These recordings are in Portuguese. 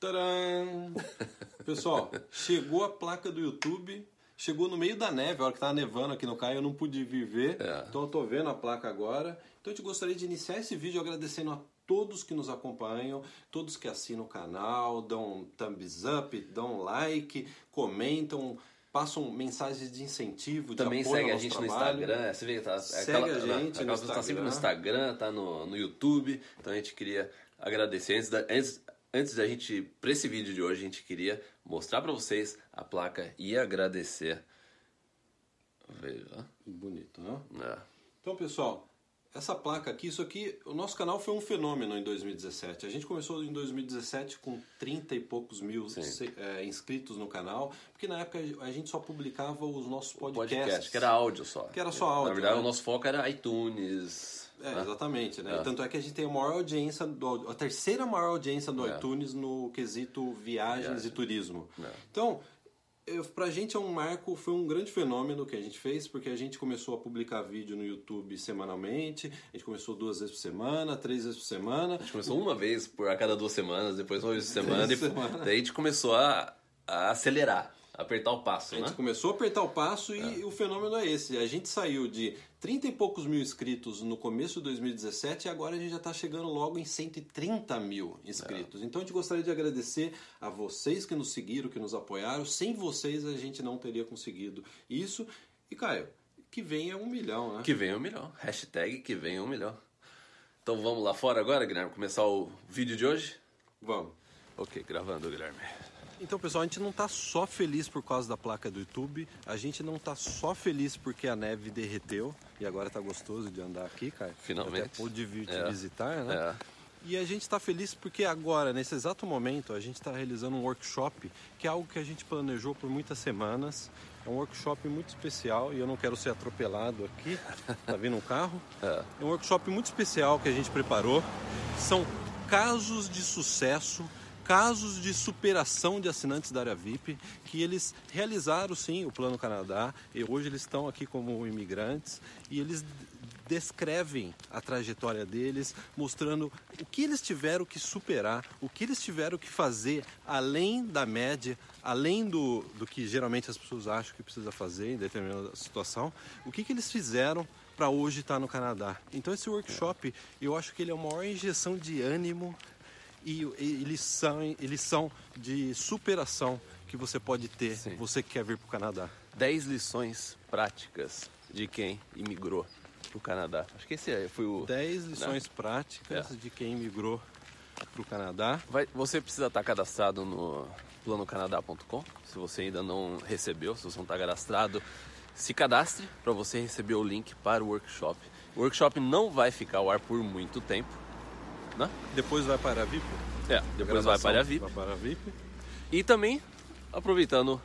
Tcharam! Pessoal, chegou a placa do YouTube. Chegou no meio da neve, a hora que tava nevando aqui no Caio, eu não pude vir ver. É. Então eu tô vendo a placa agora. Então eu te gostaria de iniciar esse vídeo agradecendo a todos que nos acompanham, todos que assinam o canal, dão thumbs up, dão like, comentam, passam mensagens de incentivo, de Também apoio segue a gente no trabalho. Instagram. Você vê, tá, Segue aquela, a gente aquela no pessoa tá sempre no Instagram. Instagram, tá no, no YouTube. Então a gente queria agradecer. Antes da, antes, antes da gente, pra esse vídeo de hoje, a gente queria mostrar pra vocês a placa e agradecer. Veja. Bonito, né? É. Então, pessoal, essa placa aqui, isso aqui, o nosso canal foi um fenômeno em 2017. A gente começou em 2017 com 30 e poucos mil é, inscritos no canal, porque na época a gente só publicava os nossos podcasts. Podcast, que era áudio só. Que era só áudio, Na verdade, né? o nosso foco era iTunes. É, né? exatamente, né? É. Tanto é que a gente tem a maior audiência, do, a terceira maior audiência do É. iTunes no quesito viagens Viagem. e turismo. É. Então, eu, pra gente é um marco, foi um grande fenômeno que a gente fez, porque a gente começou a publicar vídeo no YouTube semanalmente, a gente começou duas vezes por semana, três vezes por semana. A gente começou uma vez por a cada duas semanas, depois uma vez por semana, depois, semanas. daí a gente começou a, a acelerar, apertar o passo, A gente né? começou a apertar o passo e o fenômeno é esse. A gente saiu de 30 e poucos mil inscritos no começo de 2017 e agora a gente já está chegando logo em 130 mil inscritos. Então a gente gostaria de agradecer a vocês que nos seguiram, que nos apoiaram. Sem vocês a gente não teria conseguido isso. E Caio, que venha um milhão, né? Que venha um milhão. Hashtag que venha um milhão. Então vamos lá fora agora, Guilherme, começar o vídeo de hoje? Vamos. Ok, gravando, Guilherme. Então, pessoal, a gente não tá só feliz por causa da placa do YouTube, a gente não tá só feliz porque a neve derreteu e agora tá gostoso de andar aqui, cara. Finalmente. Até pude vir te É. visitar, né? É. E a gente está feliz porque agora, nesse exato momento, a gente está realizando um workshop que é algo que a gente planejou por muitas semanas. É um workshop muito especial e eu não quero ser atropelado aqui. Tá vindo um carro? É. É um workshop muito especial que a gente preparou. São casos de sucesso, casos de superação de assinantes da área VIP, que eles realizaram sim o Plano Canadá e hoje eles estão aqui como imigrantes e eles descrevem a trajetória deles, mostrando o que eles tiveram que superar, o que eles tiveram que fazer além da média, além do, do que geralmente as pessoas acham que precisa fazer em determinada situação, o que, que eles fizeram para hoje estar no Canadá. Então esse workshop, eu acho que ele é uma maior injeção de ânimo e, e eles são eles são de superação que você pode ter, Sim. você que quer vir para o Canadá. 10 lições práticas de quem imigrou pro Canadá. Acho que esse aí foi o. 10 lições práticas É. de quem migrou para o Canadá. Vai, você precisa estar cadastrado no planocanadá.com. Se você ainda não recebeu, se você não está cadastrado, se cadastre para você receber o link para o workshop. O workshop não vai ficar ao ar por muito tempo, né? Depois vai para a VIP. É, depois vai para a VIP. Vai para a VIP. E também, aproveitando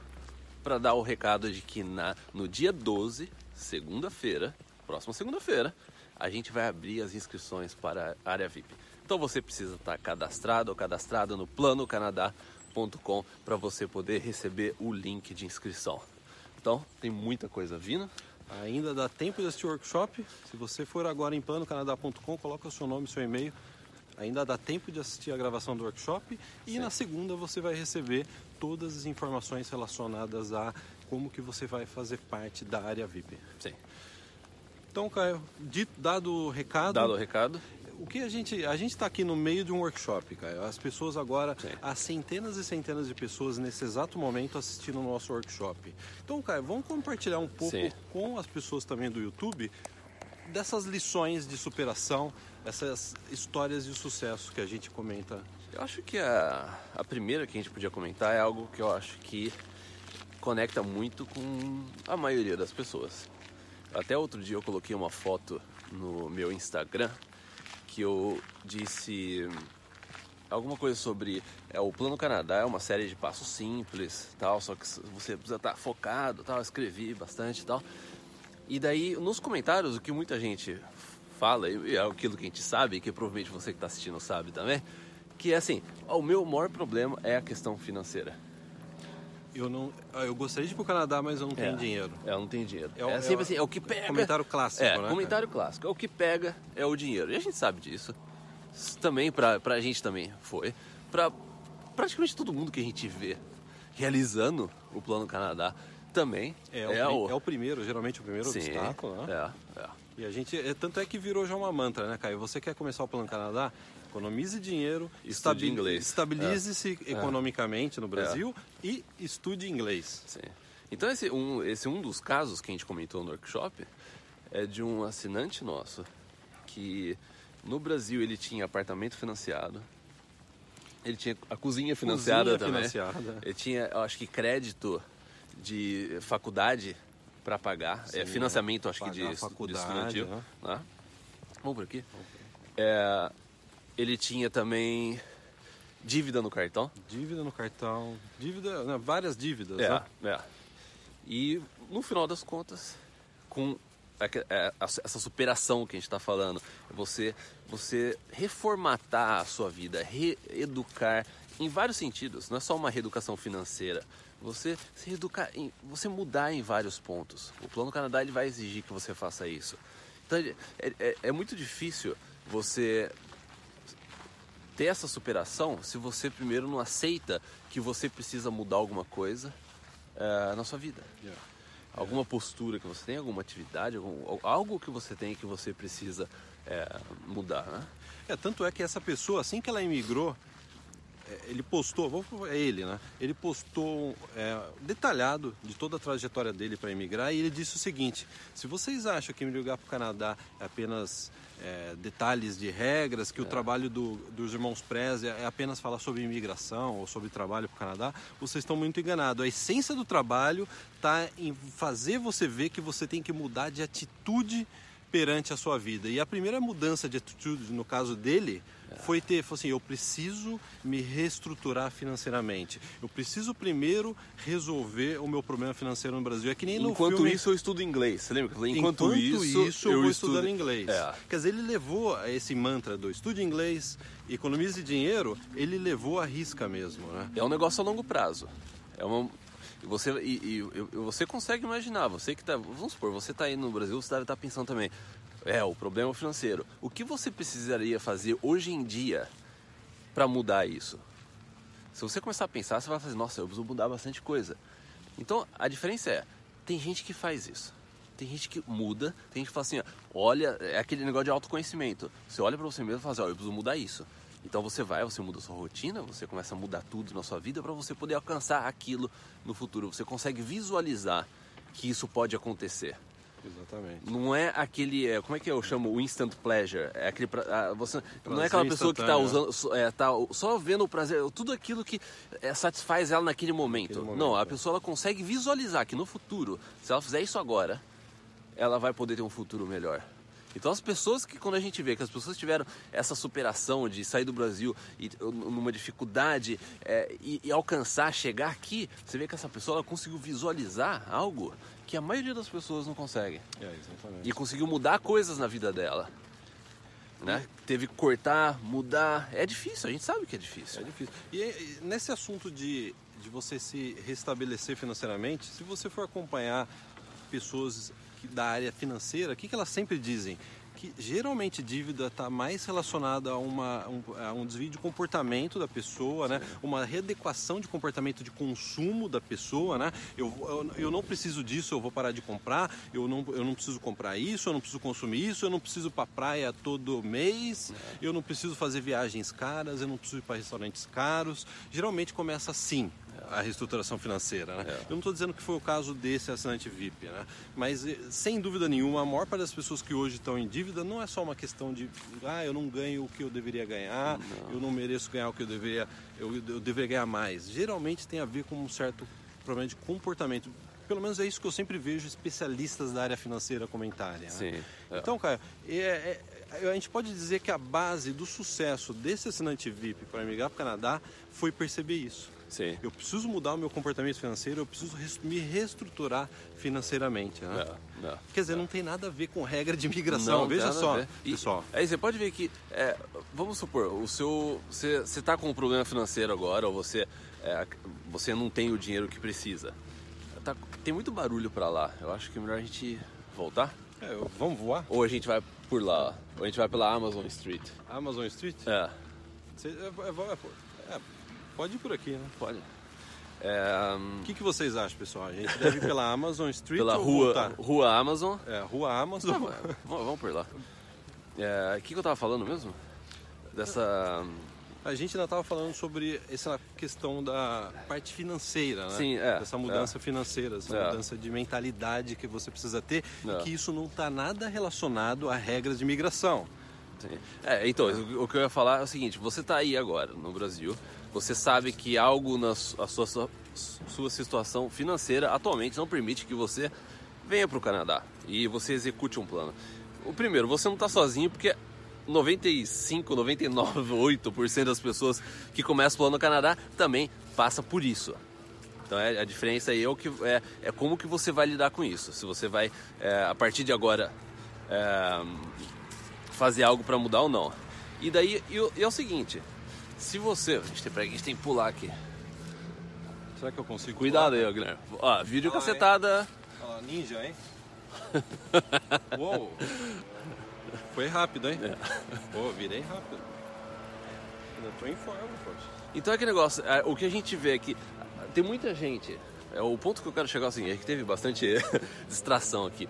para dar o recado de que na, no dia 12, segunda-feira, próxima segunda-feira, a gente vai abrir as inscrições para a área VIP. Então você precisa estar cadastrado ou cadastrada no planocanadá.com para você poder receber o link de inscrição. Então, tem muita coisa vindo. Ainda dá tempo de assistir o workshop. Se você for agora em planocanadá.com, coloca o seu nome e seu e-mail. Ainda dá tempo de assistir a gravação do workshop. E Sim. na segunda você vai receber todas as informações relacionadas a como que você vai fazer parte da área VIP. Sim. Então, Caio, dito, dado o recado, Dado o recado, o que a gente a gente está aqui no meio de um workshop, Caio. As pessoas agora, Sim. há centenas e centenas de pessoas nesse exato momento assistindo o nosso workshop. Então, Caio, vamos compartilhar um pouco Sim. com as pessoas também do YouTube dessas lições de superação, essas histórias de sucesso que a gente comenta. Eu acho que a, a primeira que a gente podia comentar é algo que eu acho que conecta muito com a maioria das pessoas. Até outro dia eu coloquei uma foto no meu Instagram que eu disse alguma coisa sobre é, o Plano Canadá é uma série de passos simples, tal, só que você precisa estar focado, tal, escrevi bastante tal. E daí nos comentários o que muita gente fala e é aquilo que a gente sabe, que provavelmente você que está assistindo sabe também, que é assim, o meu maior problema é a questão financeira. Eu não, ah, eu gostaria de ir pro Canadá, mas eu não tenho É. dinheiro. Ela não tem dinheiro. É É, o- é sempre o- assim, é o que pega. Comentário clássico, É, né, comentário clássico. É o que pega é o dinheiro. E a gente sabe disso. Isso Também pra, pra gente também foi. Pra praticamente todo mundo que a gente vê realizando o Plano Canadá também É, o, pri- é o primeiro, geralmente o primeiro Sim, obstáculo, né? É, é. E a gente, é, tanto é que virou já uma mantra, né, Caio? Você quer começar o Plano Canadá? Economize dinheiro, Estude inglês. estabilize-se economicamente no Brasil e estude inglês. Sim. Então esse um, esse um dos casos que a gente comentou no workshop é de um assinante nosso que no Brasil ele tinha apartamento financiado, ele tinha a cozinha financiada Cozinha também, financiada. ele tinha, acho que crédito de faculdade para pagar, é Sim, financiamento acho que de, de faculdade, estudantil, né? né? Vamos por aqui. É, ele tinha também dívida no cartão. Dívida no cartão, dívida, né, várias dívidas, É, né? é. E no final das contas, com é, essa essa superação que a gente está falando, você, você reformatar a sua vida, reeducar em vários sentidos, não é só uma reeducação financeira. Você se reeducar, em, você mudar em vários pontos. O Plano Canadá ele vai exigir que você faça isso. Então é, é, é muito difícil você ter essa superação se você primeiro não aceita que você precisa mudar alguma coisa eh, na sua vida. Yeah. Alguma postura que você tem, alguma atividade, algum- algo que você tem que você precisa eh, mudar, né? É, tanto é que essa pessoa, assim que ela imigrou, é, ele postou, vou, é ele, né? Ele postou é, detalhado de toda a trajetória dele para imigrar e ele disse o seguinte: se vocês acham que emigrar para o Canadá é apenas é, detalhes de regras, que o trabalho do- dos irmãos Prez é, é apenas falar sobre imigração ou sobre trabalho para o Canadá, vocês estão muito enganados. A essência do trabalho está em fazer você ver que você tem que mudar de atitude perante a sua vida. E a primeira mudança de atitude, no caso dele, foi ter, foi assim, eu preciso me reestruturar financeiramente. Eu preciso primeiro resolver o meu problema financeiro no Brasil. É que nem no Enquanto filme... isso, eu estudo inglês. Você lembra? falei, Enquanto, isso, eu, vou estudo- estudando inglês. É. Quer dizer, ele levou esse mantra do estude inglês, economize dinheiro, ele levou a risca mesmo, né? É um negócio a longo prazo. É uma e você e, e- e você consegue imaginar, você que tá, vamos supor, você tá aí no Brasil, você deve estar pensando também, é, o problema é financeiro. O que você precisaria fazer hoje em dia para mudar isso? Se você começar a pensar, você vai fazer, nossa, eu preciso mudar bastante coisa. Então, a diferença é, tem gente que faz isso. Tem gente que muda, tem gente que fala assim, ó, olha, é aquele negócio de autoconhecimento. Você olha para você mesmo e fala assim, ó, eu preciso mudar isso. Então você vai, você muda a sua rotina, você começa a mudar tudo na sua vida para você poder alcançar aquilo no futuro. Você consegue visualizar que isso pode acontecer. Exatamente. Não é aquele, é, como é que eu chamo, o instant pleasure. É aquele, pra- ah, você não é Prazer aquela pessoa que está usando, só- é, tá só vendo o prazer, tudo aquilo que é, satisfaz ela naquele momento. Naquele momento, não, a é. pessoa ela consegue visualizar que no futuro, se ela fizer isso agora, ela vai poder ter um futuro melhor. Então as pessoas que quando a gente vê que as pessoas tiveram essa superação de sair do Brasil e numa dificuldade é, e, e alcançar, chegar aqui, você vê que essa pessoa ela conseguiu visualizar algo que a maioria das pessoas não consegue É, exatamente. e conseguiu mudar coisas na vida dela. Né? Teve que cortar, mudar. É difícil, a gente sabe que é difícil. É difícil. E, e nesse assunto de, de você se restabelecer financeiramente, se você for acompanhar pessoas da área financeira, o que, que elas sempre dizem? Que geralmente dívida está mais relacionada a, uma, um, a um desvio de comportamento da pessoa, né? uma readequação de comportamento de consumo da pessoa. Né? Eu, eu, eu não preciso disso, eu vou parar de comprar, eu não, eu não preciso comprar isso, eu não preciso consumir isso, eu não preciso ir para praia todo mês, eu não preciso fazer viagens caras, eu não preciso ir para restaurantes caros. Geralmente começa assim a reestruturação financeira. Né? É. Eu não estou dizendo que foi o caso desse assinante VIP, né? mas eh, sem dúvida nenhuma, a maior parte das pessoas que hoje estão em dívida não é só uma questão de ah, eu não ganho o que eu deveria ganhar, eu não mereço ganhar o que eu deveria, eu, eu deveria ganhar mais. Geralmente tem a ver com um certo problema de comportamento. Pelo menos é isso que eu sempre vejo especialistas da área financeira comentarem. né? É. Então, cara, é- é- a gente pode dizer que a base do sucesso desse assinante VIP para migrar para o Canadá foi perceber isso. Sim. Eu preciso mudar o meu comportamento financeiro, eu preciso me reestruturar financeiramente. Né? É, é. Quer dizer, não tem nada a ver com regra de imigração. Não, Veja só. E pessoal. Aí você pode ver que, é, vamos supor, o seu, você está com um problema financeiro agora, ou você, é, você não tem o dinheiro que precisa. Tá- tem muito barulho para lá. Eu acho que é melhor a gente voltar. É, vamos voar? Ou a gente vai por lá. Ou a gente vai pela Amazon Street. Amazon Street? É. Cê- é, é, é, é, Pode ir por aqui, né? Pode. É, O que, que vocês acham, pessoal? A gente deve ir pela Amazon Street pela ou rua, voltar? rua Amazon. É, rua Amazon. Vamos, vamos por lá. É, O que, que eu tava falando mesmo? Dessa. A gente ainda estava falando sobre essa questão da parte financeira, né? Sim, é, Essa mudança financeira, essa É. mudança de mentalidade que você precisa ter É. e que isso não está nada relacionado a regras de migração. É, então, o que eu ia falar é o seguinte: você está aí agora no Brasil, você sabe que algo na sua, sua, sua situação financeira atualmente não permite que você venha para o Canadá e você execute um plano. O primeiro, você não está sozinho porque 95, 99, 8% das pessoas que começam o plano no Canadá também passa por isso. Então é, a diferença aí é, o que, é, é como que você vai lidar com isso. Se você vai, é, a partir de agora, é, fazer algo para mudar ou não. E daí e, o- e é o seguinte, se você. A gente tem, peraí, a gente tem que pular aqui. Será que eu consigo? Cuidado aí, ó, Guilherme. Ó, vídeo Ah, é? cacetada. Ó, ninja, hein? Uou! Foi rápido, hein? É. Pô, virei rápido. Ainda tô em forma, poxa. Então é que negócio, é, o que a gente vê aqui, tem muita gente, é, o ponto que eu quero chegar assim, é que teve bastante distração aqui.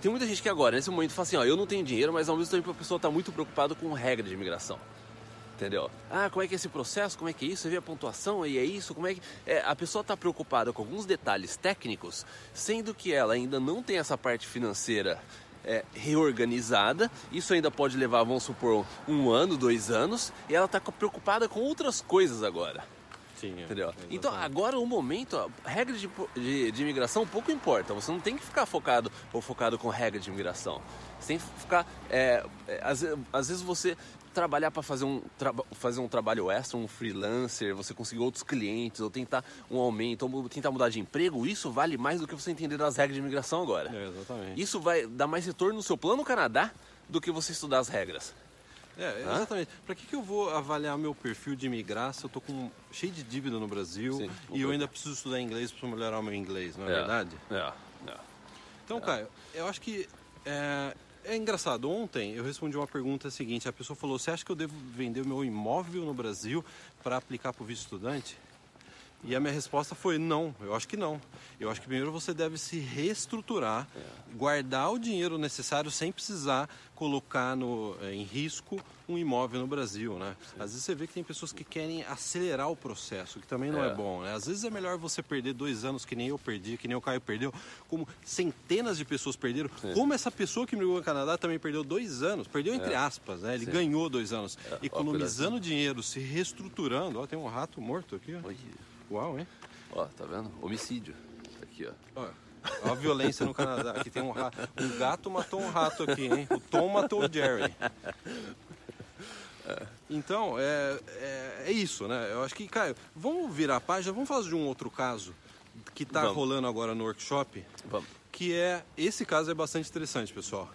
Tem muita gente que agora, nesse momento, fala assim, ó, eu não tenho dinheiro, mas ao mesmo tempo a pessoa está muito preocupada com regra de imigração. Entendeu? Ah, como é que é esse processo? Como é que é isso? Você vê a pontuação e é isso? Como é que. É, a pessoa está preocupada com alguns detalhes técnicos, sendo que ela ainda não tem essa parte financeira é, reorganizada. Isso ainda pode levar, vamos supor, um ano, dois anos, e ela está preocupada com outras coisas agora. Entendeu? Exatamente. Então, agora, o momento, a regra de, de, de imigração pouco importa. Você não tem que ficar focado ou focado com regra de imigração. Você tem que ficar. é, é, às, às vezes você trabalhar para fazer um, fazer um trabalho extra, um freelancer, você conseguir outros clientes, ou tentar um aumento, ou tentar mudar de emprego, isso vale mais do que você entender das regras de imigração agora. É, exatamente. Isso vai dar mais retorno no seu plano Canadá do que você estudar as regras. É, exatamente. Pra que, que eu vou avaliar meu perfil de imigrar se eu tô com cheio de dívida no Brasil Sim, e eu ainda preciso estudar inglês para melhorar o meu inglês, não é, É. verdade? É, é. Então, Caio, eu acho que é, é engraçado. Ontem eu respondi uma pergunta seguinte: a pessoa falou, você acha que eu devo vender o meu imóvel no Brasil para aplicar para o visto estudante? E a minha resposta foi não, eu acho que não. Eu acho que primeiro você deve se reestruturar, guardar o dinheiro necessário sem precisar colocar no, eh, em risco um imóvel no Brasil, né? Às vezes você vê que tem pessoas que querem acelerar o processo, que também não é, É. bom, né? Às vezes é melhor você perder dois anos que nem eu perdi, que nem o Caio perdeu, como centenas de pessoas perderam, como essa pessoa que migrou no Canadá também perdeu dois anos, perdeu entre aspas, né? Ele Sim. ganhou dois anos, É, ó, economizando dinheiro, se reestruturando. Ó, tem um rato morto aqui, ó. Oi. Uau, hein? Ó, tá vendo? Homicídio. Aqui, ó. Ó, ó a violência no Canadá. Aqui tem um rato. Um gato matou um rato aqui, hein? O Tom matou o Jerry. Então, é, é, é isso, né? Eu acho que, Caio, vamos virar a página, vamos falar de um outro caso que está Vamos. rolando agora no workshop, Vamos. que é, esse caso é bastante interessante, pessoal.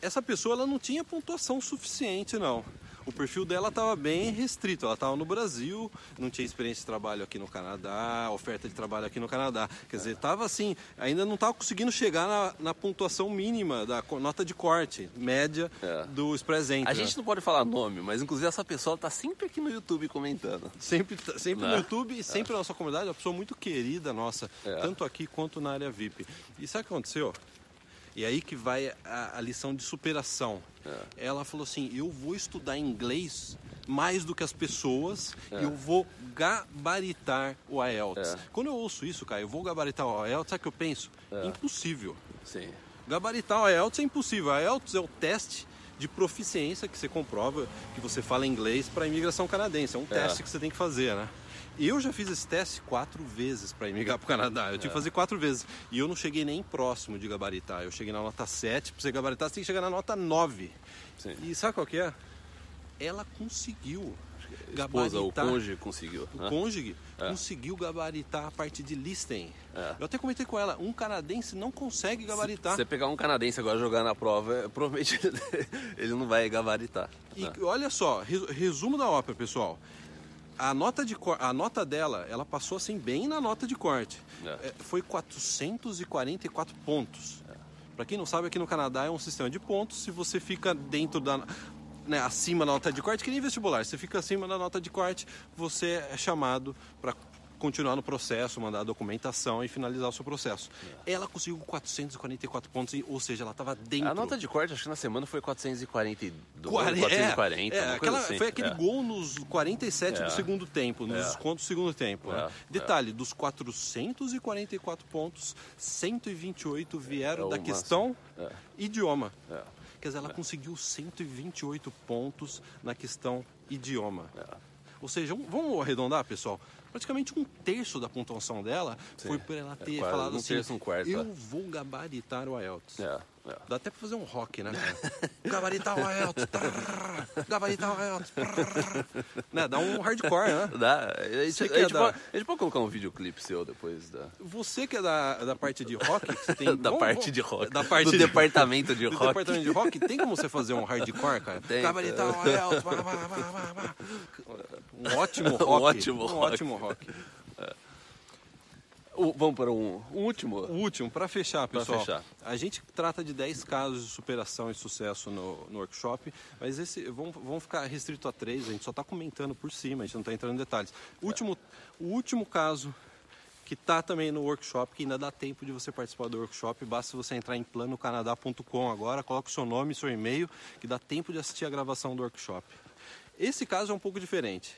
Essa pessoa, ela não tinha pontuação suficiente, não. O perfil dela estava bem restrito, ela estava no Brasil, não tinha experiência de trabalho aqui no Canadá, oferta de trabalho aqui no Canadá. Quer dizer, estava assim, ainda não estava conseguindo chegar na, na pontuação mínima da nota de corte, média É. do Express Entry. A gente não pode falar nome, mas inclusive essa pessoa tá sempre aqui no YouTube comentando. Sempre, tá- sempre Né? no YouTube e sempre na nossa comunidade, uma pessoa muito querida nossa, É. tanto aqui quanto na área VIP. E sabe o que aconteceu? E aí que vai a, a lição de superação. É. Ela falou assim: eu vou estudar inglês mais do que as pessoas É. e eu vou gabaritar o IELTS. É. Quando eu ouço isso, cara, eu vou gabaritar o IELTS, sabe o que eu penso? É. Impossível. Sim. Gabaritar o IELTS é impossível. O IELTS é o teste de proficiência que você comprova que você fala inglês para imigração canadense. É um É. teste que você tem que fazer, né? Eu já fiz esse teste quatro vezes para imigrar para o Canadá. Eu tive que fazer quatro vezes. E eu não cheguei nem próximo de gabaritar. Eu cheguei na nota 7. Para você gabaritar, você tem que chegar na nota 9. Sim. E sabe qual que é? Ela conseguiu Esposa, o gabaritar. cônjuge conseguiu. O né? cônjuge É. conseguiu gabaritar a parte de listing. É. Eu até comentei com ela, um canadense não consegue gabaritar. Se você pegar um canadense agora jogar na prova, provavelmente ele não vai gabaritar. E né? olha só, resu- resumo da ópera, pessoal. A nota, de, a nota dela, ela passou assim bem na nota de corte. É. É, foi 444 pontos. Para quem não sabe, aqui no Canadá é um sistema de pontos. Se você fica dentro da. né, acima da nota de corte, que nem vestibular. Você fica acima da nota de corte, você é chamado para continuar no processo, mandar a documentação e finalizar o seu processo. É. Ela conseguiu 444 pontos, ou seja, ela estava dentro. A nota de corte, acho que na semana foi 442, 40, 440. É, é aquela, assim. Foi aquele é. gol nos 47 do é. segundo tempo, nos descontos do segundo tempo. Né? Detalhe, dos 444 pontos, 128 vieram da questão idioma. Quer dizer, ela conseguiu 128 pontos na questão idioma. Ou seja, vamos arredondar, pessoal? Praticamente um terço da pontuação dela Sim. foi por ela ter é, falado um assim, terço, um quarto, eu é. vou gabaritar o IELTS. É, é. Dá até pra fazer um rock, né? gabaritar o IELTS. gabaritar o IELTS. né? Dá um hardcore, né? Dá. A gente, a, gente é pode, a gente, pode, colocar um videoclipe seu depois da... Você que é da, da parte de rock, tem... da vamos, parte vamos, de rock. Da parte do de... departamento de do rock. departamento de rock, tem como você fazer um hardcore, cara? Tem. Gabaritar o IELTS. Um ótimo rock. um ótimo um rock. ótimo rock. O, vamos para um, um último? O último, para fechar, pessoal. Fechar. A gente trata de 10 casos de superação e sucesso no, no workshop, mas esse vamos, vamos ficar restrito a três, a gente só está comentando por cima, a gente não está entrando em detalhes. O último, o último caso que está também no workshop, que ainda dá tempo de você participar do workshop, basta você entrar em planocanadá.com agora, coloca o seu nome e seu e-mail, que dá tempo de assistir a gravação do workshop. Esse caso é um pouco diferente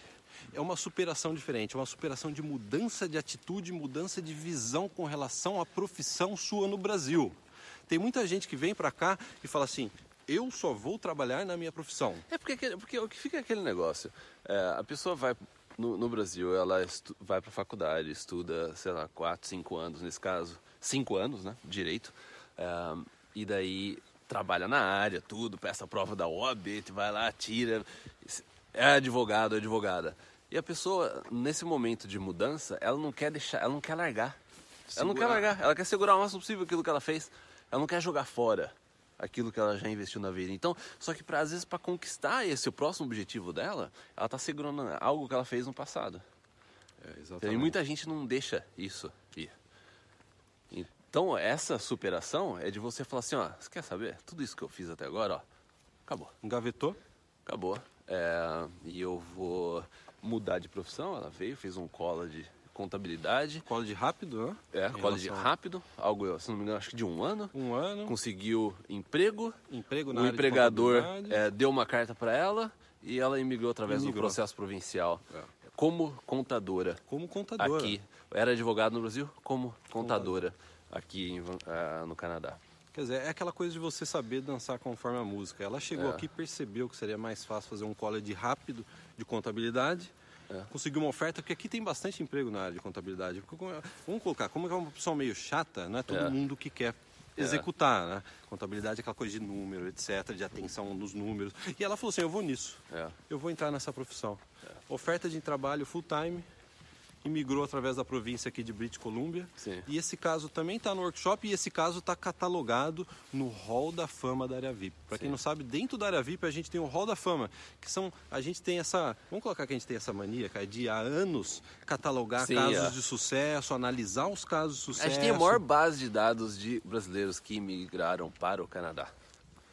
é uma superação diferente, é uma superação de mudança de atitude, mudança de visão com relação à profissão sua no Brasil. Tem muita gente que vem para cá e fala assim: eu só vou trabalhar na minha profissão. É porque, porque o que fica é aquele negócio. É, a pessoa vai no, no Brasil, ela vai para faculdade, estuda, sei lá, 4, 5 anos, nesse caso, 5 anos, né, direito, é, e daí trabalha na área, tudo, peça a prova da OAB, vai lá, tira, é advogado, advogada. E a pessoa, nesse momento de mudança, ela não quer deixar, ela não quer largar. Segurar. Ela não quer largar, ela quer segurar o máximo possível aquilo que ela fez. Ela não quer jogar fora aquilo que ela já investiu na vida. Então, só que pra, às vezes para conquistar esse o próximo objetivo dela, ela tá segurando algo que ela fez no passado. É, exatamente. E muita gente não deixa isso ir. Então, essa superação é de você falar assim, ó, você quer saber? Tudo isso que eu fiz até agora, ó, acabou. Engavetou? Acabou. É, e eu vou mudar de profissão, ela veio, fez um cola de contabilidade. Cola de rápido, né? É, em cola de rápido, algo, se não me engano, acho que de um ano. Um ano. Conseguiu emprego. Emprego na O empregador é, deu uma carta para ela e ela imigrou através do processo provincial. É. Como contadora. Como contadora. Aqui. Era advogado no Brasil, como contadora, aqui em, uh, no Canadá. Quer dizer, é aquela coisa de você saber dançar conforme a música. Ela chegou é. aqui e percebeu que seria mais fácil fazer um college rápido de contabilidade. É. Conseguiu uma oferta, porque aqui tem bastante emprego na área de contabilidade. Vamos colocar, como é uma pessoa meio chata, não é todo é. mundo que quer é. executar, né? Contabilidade é aquela coisa de número, etc., de atenção nos números. E ela falou assim: eu vou nisso, é. eu vou entrar nessa profissão. É. Oferta de trabalho full time, imigrou através da província aqui de British Columbia. Sim. E esse caso também está no workshop e esse caso está catalogado no Hall da Fama da área VIP. Para quem não sabe, dentro da área VIP a gente tem o Hall da Fama, que são a gente tem essa, vamos colocar que a gente tem essa mania, cara, de há anos catalogar Sim, casos é. de sucesso, analisar os casos de sucesso. A gente tem a maior base de dados de brasileiros que imigraram para o Canadá.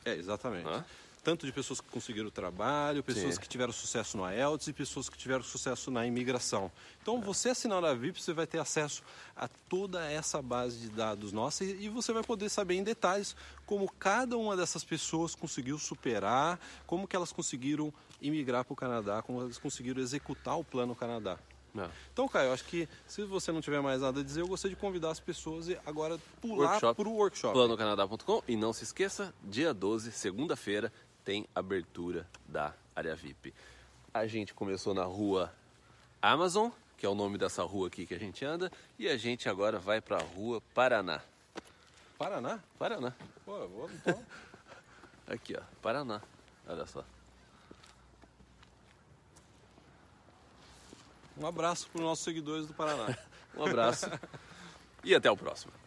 É, exatamente. Hã? Tanto de pessoas que conseguiram trabalho, pessoas Sim. que tiveram sucesso no IELTS e pessoas que tiveram sucesso na imigração. Então, é. você assinando a VIP, você vai ter acesso a toda essa base de dados nossa e, e você vai poder saber em detalhes como cada uma dessas pessoas conseguiu superar, como que elas conseguiram imigrar para o Canadá, como elas conseguiram executar o Plano Canadá. É. Então, Caio, acho que se você não tiver mais nada a dizer, eu gostaria de convidar as pessoas e agora pular para o workshop. Planocanadá.com e não se esqueça, dia 12, segunda-feira, tem abertura da área VIP. A gente começou na rua Amazon, que é o nome dessa rua aqui que a gente anda, e a gente agora vai para a rua Paraná. Paraná? Paraná. Pô, eu vou então. Aqui, ó, Paraná. Olha só. Um abraço para os nossos seguidores do Paraná. um abraço e até o próximo.